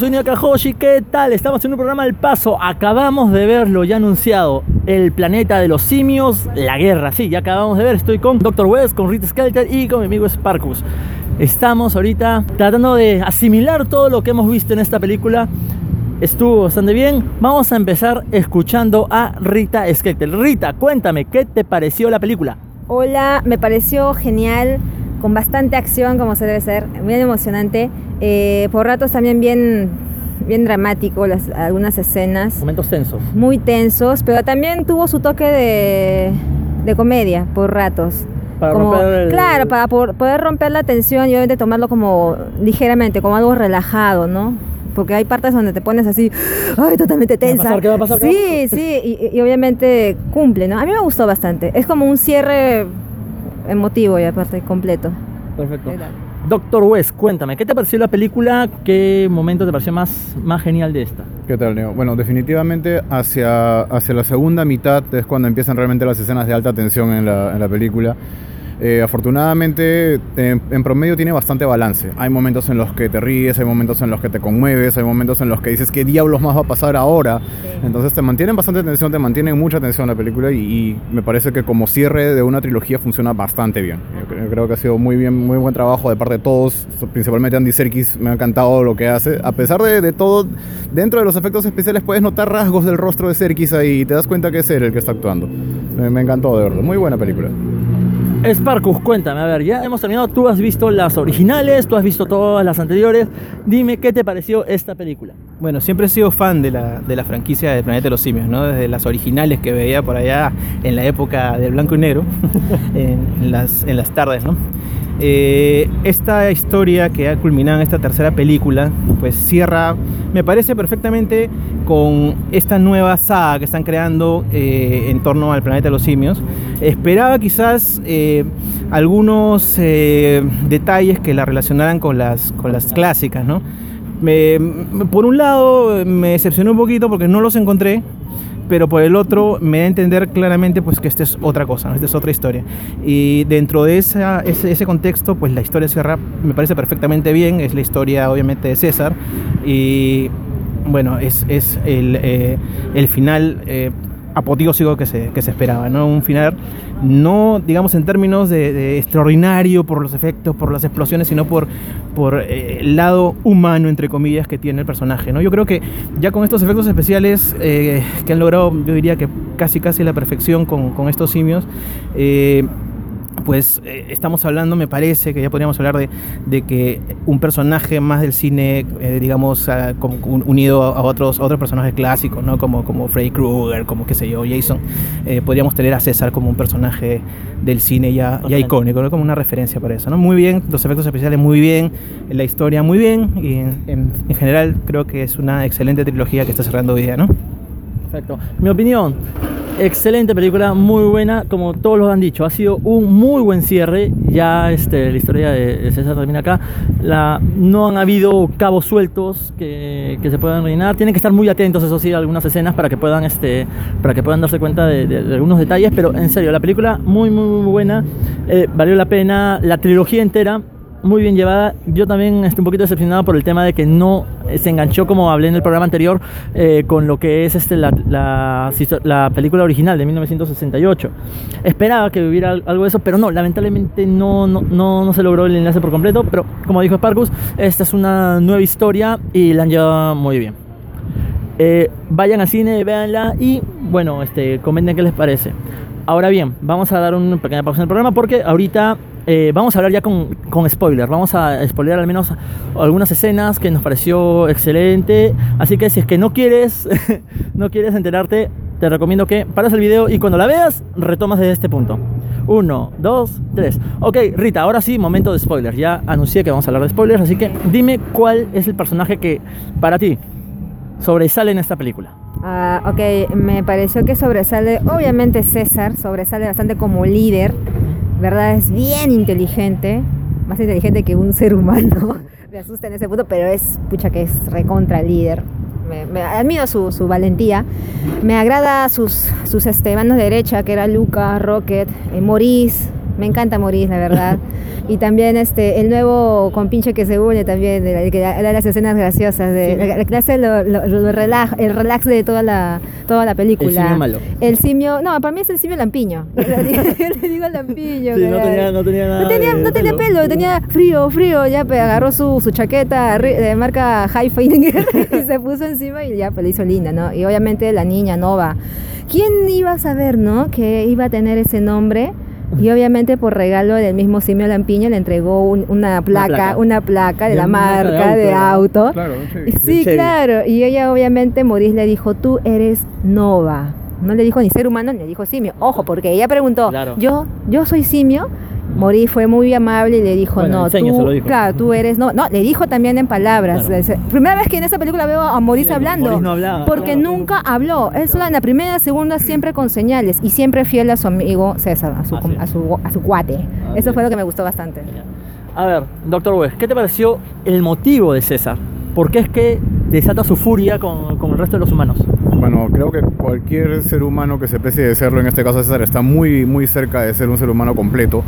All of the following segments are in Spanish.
Soy Nakahoshi, ¿qué tal? Estamos en un programa El Paso. Acabamos de verlo ya anunciado. El planeta de los simios, la guerra. Sí, ya acabamos de ver. Estoy con Dr. West, con Rita Skelter y con mi amigo Sparkus. Estamos ahorita tratando de asimilar todo lo que hemos visto en esta película. Estuvo bastante bien. Vamos a empezar escuchando a Rita Skelter. Rita, cuéntame, ¿qué te pareció la película? Hola, me pareció genial, con bastante acción como se debe ser, bien emocionante. Eh, por ratos también bien, bien dramático las, algunas escenas. Momentos tensos. Muy tensos, pero también tuvo su toque de, de comedia por ratos. Para Como- romper el- Claro, para por- poder romper la tensión y obviamente tomarlo como ligeramente, como algo relajado, ¿no? Porque hay partes donde te pones así, ay, totalmente ¿Qué va a tensa. pasar? ¿Qué va a pasar? ¿Qué va a Sí, sí, y, y obviamente cumple, ¿no? A mí me gustó bastante. Es como un cierre emotivo y aparte completo. Perfecto. Doctor West, cuéntame, ¿qué te pareció la película? ¿Qué momento te pareció más, más genial de esta? ¿Qué tal, Leo? Bueno, definitivamente hacia, hacia la segunda mitad es cuando empiezan realmente las escenas de alta tensión en la, en la película. Eh, afortunadamente, en, en promedio tiene bastante balance. Hay momentos en los que te ríes, hay momentos en los que te conmueves, hay momentos en los que dices, ¿qué diablos más va a pasar ahora? Entonces te mantienen bastante tensión, te mantienen mucha tensión la película y, y me parece que como cierre de una trilogía funciona bastante bien. Yo creo, creo que ha sido muy bien, muy buen trabajo de parte de todos, principalmente Andy Serkis, me ha encantado lo que hace. A pesar de, de todo, dentro de los efectos especiales puedes notar rasgos del rostro de Serkis ahí y te das cuenta que es él el que está actuando. Me, me encantó, de verdad. Muy buena película. Sparkus, cuéntame, a ver, ya hemos terminado, tú has visto las originales, tú has visto todas las anteriores, dime qué te pareció esta película. Bueno, siempre he sido fan de la, de la franquicia de Planeta de los Simios, ¿no? Desde las originales que veía por allá en la época del blanco y negro, en, las, en las tardes, ¿no? Eh, esta historia que ha culminado en esta tercera película, pues cierra, me parece perfectamente con esta nueva saga que están creando eh, en torno al planeta de los simios. Esperaba quizás eh, algunos eh, detalles que la relacionaran con las, con las clásicas, ¿no? Por un lado me decepcionó un poquito porque no los encontré, pero por el otro me da a entender claramente pues que esta es otra cosa, ¿no? esta es otra historia. Y dentro de ese, contexto, pues la historia cierra me parece perfectamente bien, es la historia obviamente de César bueno, es, es el, eh, el final eh, que se, que se esperaba, ¿no? Un final no, digamos, en términos de, extraordinario por los efectos, por las explosiones, sino por, por eh, el lado humano, entre comillas, que tiene el personaje, ¿no? Yo creo que ya con estos efectos especiales eh, que han logrado, yo diría que casi casi la perfección con, con estos simios, pues eh, estamos hablando, me parece que ya podríamos hablar de, de que un personaje más del cine, eh, digamos, como unido a otros, a otros personajes clásicos, ¿no? Como, como Freddy Krueger, como qué sé yo, Jason, eh, podríamos tener a César como un personaje del cine ya, icónico, ¿no? Como una referencia para eso, ¿no? Muy bien, los efectos especiales muy bien, la historia muy bien, y en, en- en general creo que es una excelente trilogía que está cerrando hoy día, ¿no? Perfecto. Mi opinión, excelente película, muy buena, como todos lo han dicho, ha sido un muy buen cierre. Ya este, la historia de César termina acá. No han habido cabos sueltos que, que se puedan rellenar. Tienen que estar muy atentos, eso sí, a algunas escenas para que puedan, este, para que puedan darse cuenta de algunos detalles. Pero en serio, la película muy, muy, muy buena. Eh, valió la pena. La trilogía entera muy bien llevada. Yo también estoy un poquito decepcionado por el tema de que no eh, se enganchó, como hablé en el programa anterior, eh, con lo que es este, la, la, la película original de 1968. Esperaba que hubiera al- algo de eso, pero no, lamentablemente no, no, no, no se logró el enlace por completo. Pero como dijo Sparkus, esta es una nueva historia y la han llevado muy bien. Eh, vayan al cine, véanla y bueno, este, comenten qué les parece. Ahora bien, vamos a dar una pequeña pausa en el programa porque ahorita eh, vamos a hablar ya con, con spoilers. Vamos a spoiler al menos algunas escenas que nos pareció excelente. Así que si es que no quieres, no quieres enterarte, te recomiendo que pares el video y cuando la veas, retomas desde este punto. Uno, dos, tres. Ok, Rita, ahora sí, momento de spoilers. Ya anuncié que vamos a hablar de spoilers, así que dime cuál es el personaje que para ti sobresale en esta película. Ah, ok, me pareció que sobresale, obviamente César, sobresale bastante como líder, ¿verdad? Es bien inteligente, más inteligente que un ser humano. Me asusta en ese punto, pero es, pucha, que es recontra líder. Me, me admiro su, su valentía. Me agrada sus, sus este, manos derecha, que era Luca, Rocket, eh, Maurice, Me encanta Maurice, la verdad. y también este el nuevo compinche que se une también, de da da las escenas graciosas, de, la, la hace lo, lo- lo relax, el relax de toda la, toda la película. El simio malo. El simio, no, para mí es el simio lampiño. Le digo lampiño. Sí, no tenía, no tenía nada No tenía, de no tenía pelo, tenía frío, frío, ya agarró su, su chaqueta de marca High Finger y se puso encima y ya pues, le hizo linda, ¿no? Y obviamente la niña Nova. ¿Quién iba a saber, no? Que iba a tener ese nombre. Y obviamente por regalo del mismo Simio Lampiño le entregó un- una, placa, una placa. placa, de De la una marca de marca de auto, auto. Claro, sí. Sí, claro. Y ella obviamente Maurice le dijo, tú eres Nova. No le dijo ni ser humano, ni le dijo simio. Ojo, porque ella preguntó, Claro. yo, yo soy simio. Maurice fue muy amable y le dijo, Bueno, no, tú, se lo dijo. claro, tú eres, no, no, le dijo también en palabras. Claro. Es- Primera vez que en esta película veo a Maurice Sí, hablando. No hablaba, porque claro. nunca habló. Solo en la primera, segunda, siempre con señales y siempre fiel a su amigo César, a su, es. a su, a su cuate. Así Eso fue es. lo que me gustó bastante. A ver, doctor West, ¿qué te pareció el motivo de César? ¿Por qué es que desata su furia con, con el resto de los humanos? Bueno, creo que cualquier ser humano que se precie de serlo, en este caso César, está muy, muy cerca de ser un ser humano completo.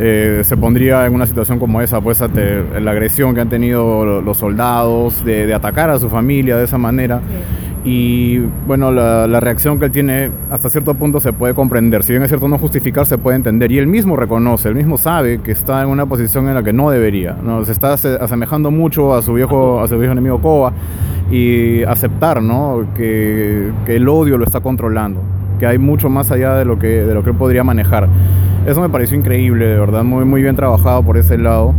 Eh, se pondría en una situación como esa, pues ante la agresión que han tenido lo- los soldados, de, de atacar a su familia de esa manera. Y bueno, la, la reacción que él tiene hasta cierto punto se puede comprender. Si bien es cierto no justificar, se puede entender. Y él mismo reconoce, él mismo sabe que está en una posición en la que no debería. ¿no? Se está ase- asemejando mucho a su viejo, a su viejo enemigo Koba y aceptar ¿no? que, que el odio lo está controlando. Que hay mucho más allá de lo que, de lo que él podría manejar. Eso me pareció increíble, de verdad, muy, muy bien trabajado por ese lado.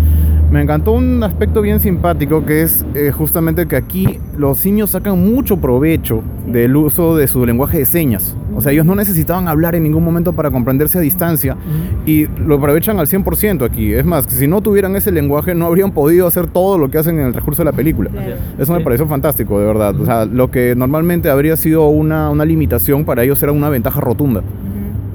Me encantó un aspecto bien simpático que es eh, justamente que aquí los simios sacan mucho provecho del uso de su lenguaje de señas. O sea, ellos no necesitaban hablar en ningún momento para comprenderse a distancia y lo aprovechan al 100% aquí. Es más, si no tuvieran ese lenguaje no habrían podido hacer todo lo que hacen en el transcurso de la película. Eso me pareció fantástico, de verdad. O sea, lo que normalmente habría sido una, una limitación para ellos era una ventaja rotunda.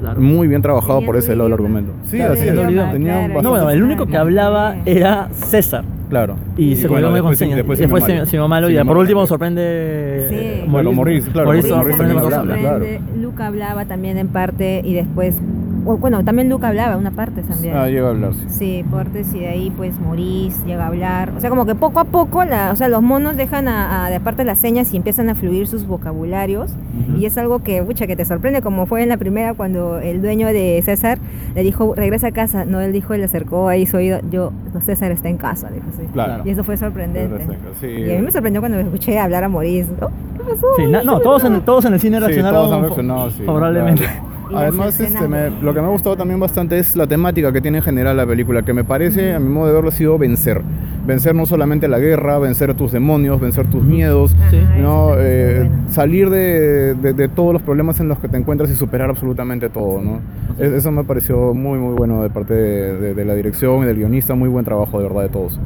Claro. Muy bien trabajado por ese lado del argumento. Sí, así es. No, bueno, el único que hablaba era César. Claro. Y se bueno, con después- señas. después Después, Simio Malo. Y por último sorprende. Sí. Bueno, Maurice, claro, sorprende sorprende. Luca hablaba también en parte y después, bueno, también Luca hablaba una parte también. Ah, llega a hablar, sí. Sí, partes y de ahí pues Maurice llega a hablar. O sea, como que poco a poco, la, o sea, los monos dejan a, a- de aparte las señas y empiezan a fluir sus vocabularios. Y es algo que, pucha, que te sorprende, como fue en la primera cuando el dueño de César le dijo, regresa a casa. No, él dijo, le acercó ahí su oído, yo, César está en casa, dijo así. Claro. Y eso fue sorprendente. Sí. Y a mí me sorprendió cuando escuché hablar a Maurice. Oh, ¿Qué pasó? Sí, no, todos en, todos en el cine Sí, reaccionaron todos han fa- reaccionado, sí, favorablemente. claro. Además, este, me- lo que me ha gustado también bastante es la temática que tiene en general la película, que me parece, a mi modo de verlo, ha sido vencer. Vencer no solamente la guerra, vencer tus demonios, vencer tus miedos, Eh, bueno. salir de, de- de todos los problemas en los que te encuentras y superar absolutamente todo, ¿no? Es- Eso me pareció muy, muy bueno de parte de, de- de la dirección y del guionista, muy buen trabajo, de verdad, de todos.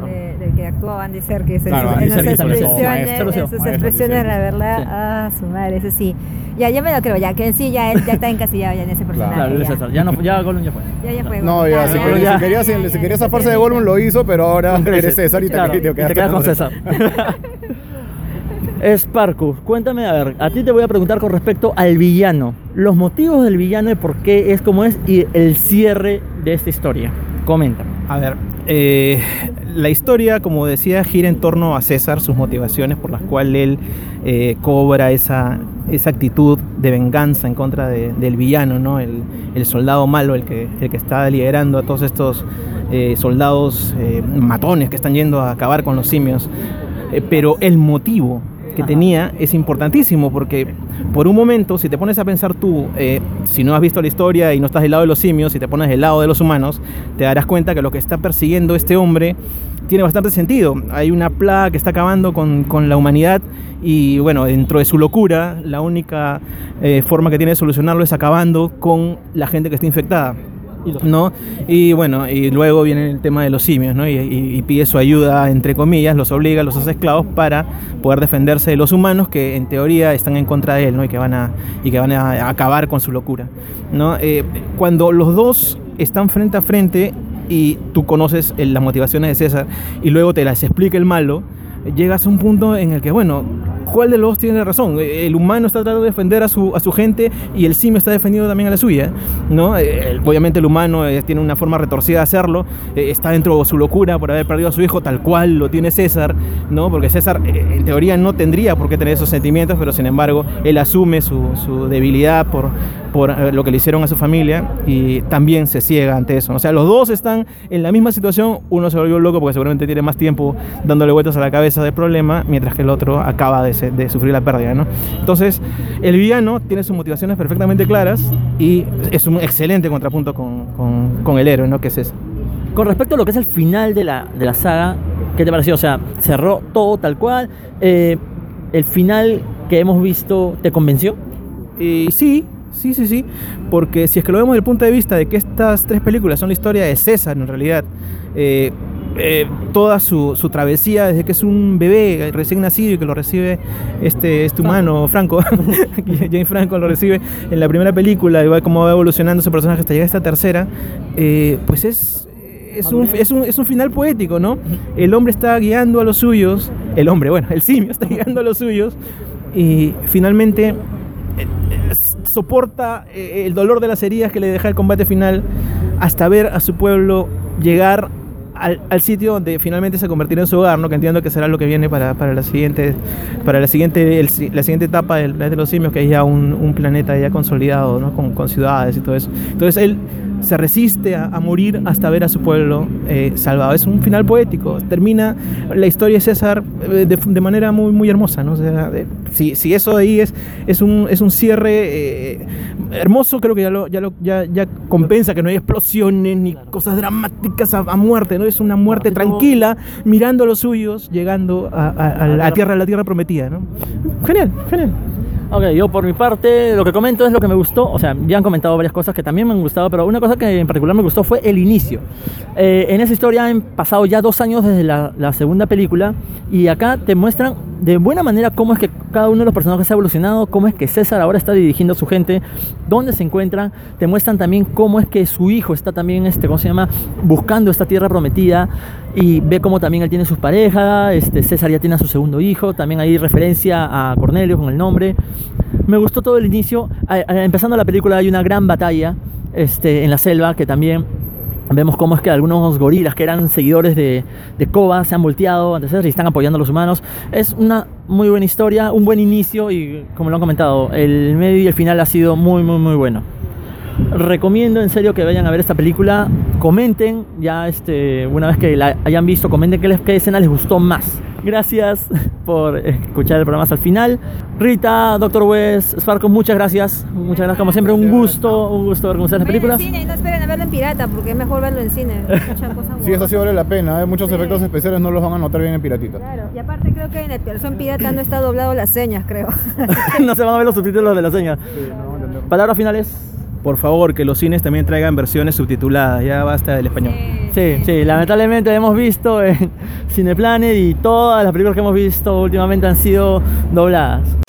De- del que actúa Andy Serkis en, Claro, sus- Andy en sus Serkis también, expresiones, maestro, en sus expresiones, la verdad, Sí. ah, su madre, ese sí. Ya, ya me lo creo, ya que en sí ya él ya está encasillado ya en ese personaje. Claro, ya. César. Ya, no, ya Gollum ya fue. Ya, ya fue. No, ya, Claro, si, ya, quería, ya, si quería, si- ya, si quería zafarse de. Gollum lo hizo, pero ahora eres César y te, Claro, y te y te quedaste quedas con César. Sparkus, cuéntame, a ver, a ti te voy a preguntar con respecto al villano. Los motivos del villano y por qué es como es y el cierre de esta historia. Comenta. A ver, eh, la historia, como decía, gira en torno a César, sus motivaciones por las cuales él eh, cobra esa, esa actitud de venganza en contra de- del villano, ¿no? El, el soldado malo, el que, el que está liderando a todos estos eh, soldados matones que están yendo a acabar con los simios. Pero el motivo que Ajá. tenía es importantísimo porque por un momento, si te pones a pensar tú, eh, si no has visto la historia y no estás del lado de los simios, si te pones del lado de los humanos, te darás cuenta que lo que está persiguiendo este hombre tiene bastante sentido. Hay una plaga que está acabando con, con la humanidad y bueno, dentro de su locura, la única eh, forma que tiene de solucionarlo es acabando con la gente que está infectada. ¿No? Y bueno, y luego viene el tema de los simios, ¿no? Y pide su ayuda, entre comillas, los obliga, los hace esclavos para poder defenderse de los humanos que en teoría están en contra de él, ¿no? Y que van a, y que van a acabar con su locura, ¿no? Eh, cuando los dos están frente a frente y tú conoces eh, las motivaciones de César y luego te las explica el malo, llegas a un punto en el que, bueno, ¿cuál de los dos tiene razón? Eh, El humano está tratando de defender a su, a su gente y el simio está defendiendo también a la suya, ¿no? Eh, el- obviamente el humano eh, tiene una forma retorcida de hacerlo, eh, está dentro de su locura por haber perdido a su hijo tal cual lo tiene César, ¿no? Porque César eh, en teoría no tendría por qué tener esos sentimientos, pero sin embargo él asume su, su debilidad por, por eh, lo que le hicieron a su familia y también se ciega ante eso. O sea, los dos están en la misma situación, uno se volvió loco porque seguramente tiene más tiempo dándole vueltas a la cabeza del problema, mientras que el otro acaba de, se- de sufrir la pérdida, ¿no? Entonces, el villano tiene sus motivaciones perfectamente claras y es un excelente contrapunto con, con- con el héroe, ¿no? Que es eso. Con respecto a lo que es el final de la, de la saga, ¿qué te pareció? O sea, cerró todo tal cual. eh, ¿El final que hemos visto te convenció? Y sí, sí, sí, sí, porque si es que lo vemos desde el punto de vista de que estas tres películas son la historia de César en realidad, eh, eh, toda su, su travesía desde que es un bebé recién nacido y que lo recibe este, este humano, Franco, Jane Franco lo recibe en la primera película y va cómo va evolucionando su personaje hasta llegar a esta tercera, eh, pues es... Es un, es, un, es un final poético, ¿no? El hombre está guiando a los suyos, el hombre, bueno, el simio está guiando a los suyos y finalmente eh, soporta el dolor de las heridas que le deja el combate final hasta ver a su pueblo llegar al, al sitio donde finalmente se convertirá en su hogar, ¿no? que entiendo que será lo que viene para, para la siguiente para la siguiente la siguiente etapa del planeta de los simios que es ya un, un planeta ya consolidado ¿no? con, con ciudades y todo eso entonces él se resiste a, morir hasta ver a su pueblo eh, salvado es un final poético termina la historia de César eh, de, de manera muy muy hermosa ¿no? o sea, de- si, si eso ahí es es un, es un cierre eh, hermoso creo que ya lo, ya, lo, ya, ya compensa que no hay explosiones ni cosas dramáticas a, a muerte no es una muerte Así como- tranquila mirando a los suyos llegando a, a- a la tierra a la tierra prometida ¿no? genial genial Ok, yo por mi parte lo que comento es lo que me gustó, o sea, ya han comentado varias cosas que también me han gustado, pero una cosa que en particular me gustó fue el inicio. Eh, en esa historia han pasado ya dos años desde la, la segunda película y acá te muestran de buena manera cómo es que cada uno de los personajes ha evolucionado, cómo es que César ahora está dirigiendo a su gente, dónde se encuentran, te muestran también cómo es que su hijo está también, este, ¿cómo se llama?, buscando esta tierra prometida y ve cómo también él tiene sus parejas, este, César ya tiene a su segundo hijo, también hay referencia a Cornelio con el nombre. Me gustó todo el inicio. Empezando la película hay una gran batalla este, en la selva que también vemos cómo es que algunos gorilas que eran seguidores de, de Koba se han volteado ante César y están apoyando a los humanos. Es una muy buena historia, un buen inicio y como lo han comentado, el medio y el final ha sido muy, muy, muy bueno. Recomiendo en serio que vayan a ver esta película. Comenten, ya este, una vez que la hayan visto, comenten qué, les- qué escena les gustó más. Gracias por escuchar el programa hasta el final. Rita, Doctor West, Sparko, muchas gracias. Muchas gracias, como siempre, un gusto, un gusto ver con ustedes las películas. al cine y no esperen a verlo en pirata, porque es mejor verlo en cine. Sí, eso sí vale la pena. ¿eh? Muchos Sí. efectos especiales no los van a notar bien en piratita. Claro, y aparte creo que en el versión pirata no está doblado las señas, creo. no se van a ver los subtítulos de la seña. Palabras finales. Por favor que los cines también traigan versiones subtituladas ya basta del español Sí, sí, lamentablemente hemos visto en Cineplanet y todas las películas que hemos visto últimamente han sido dobladas.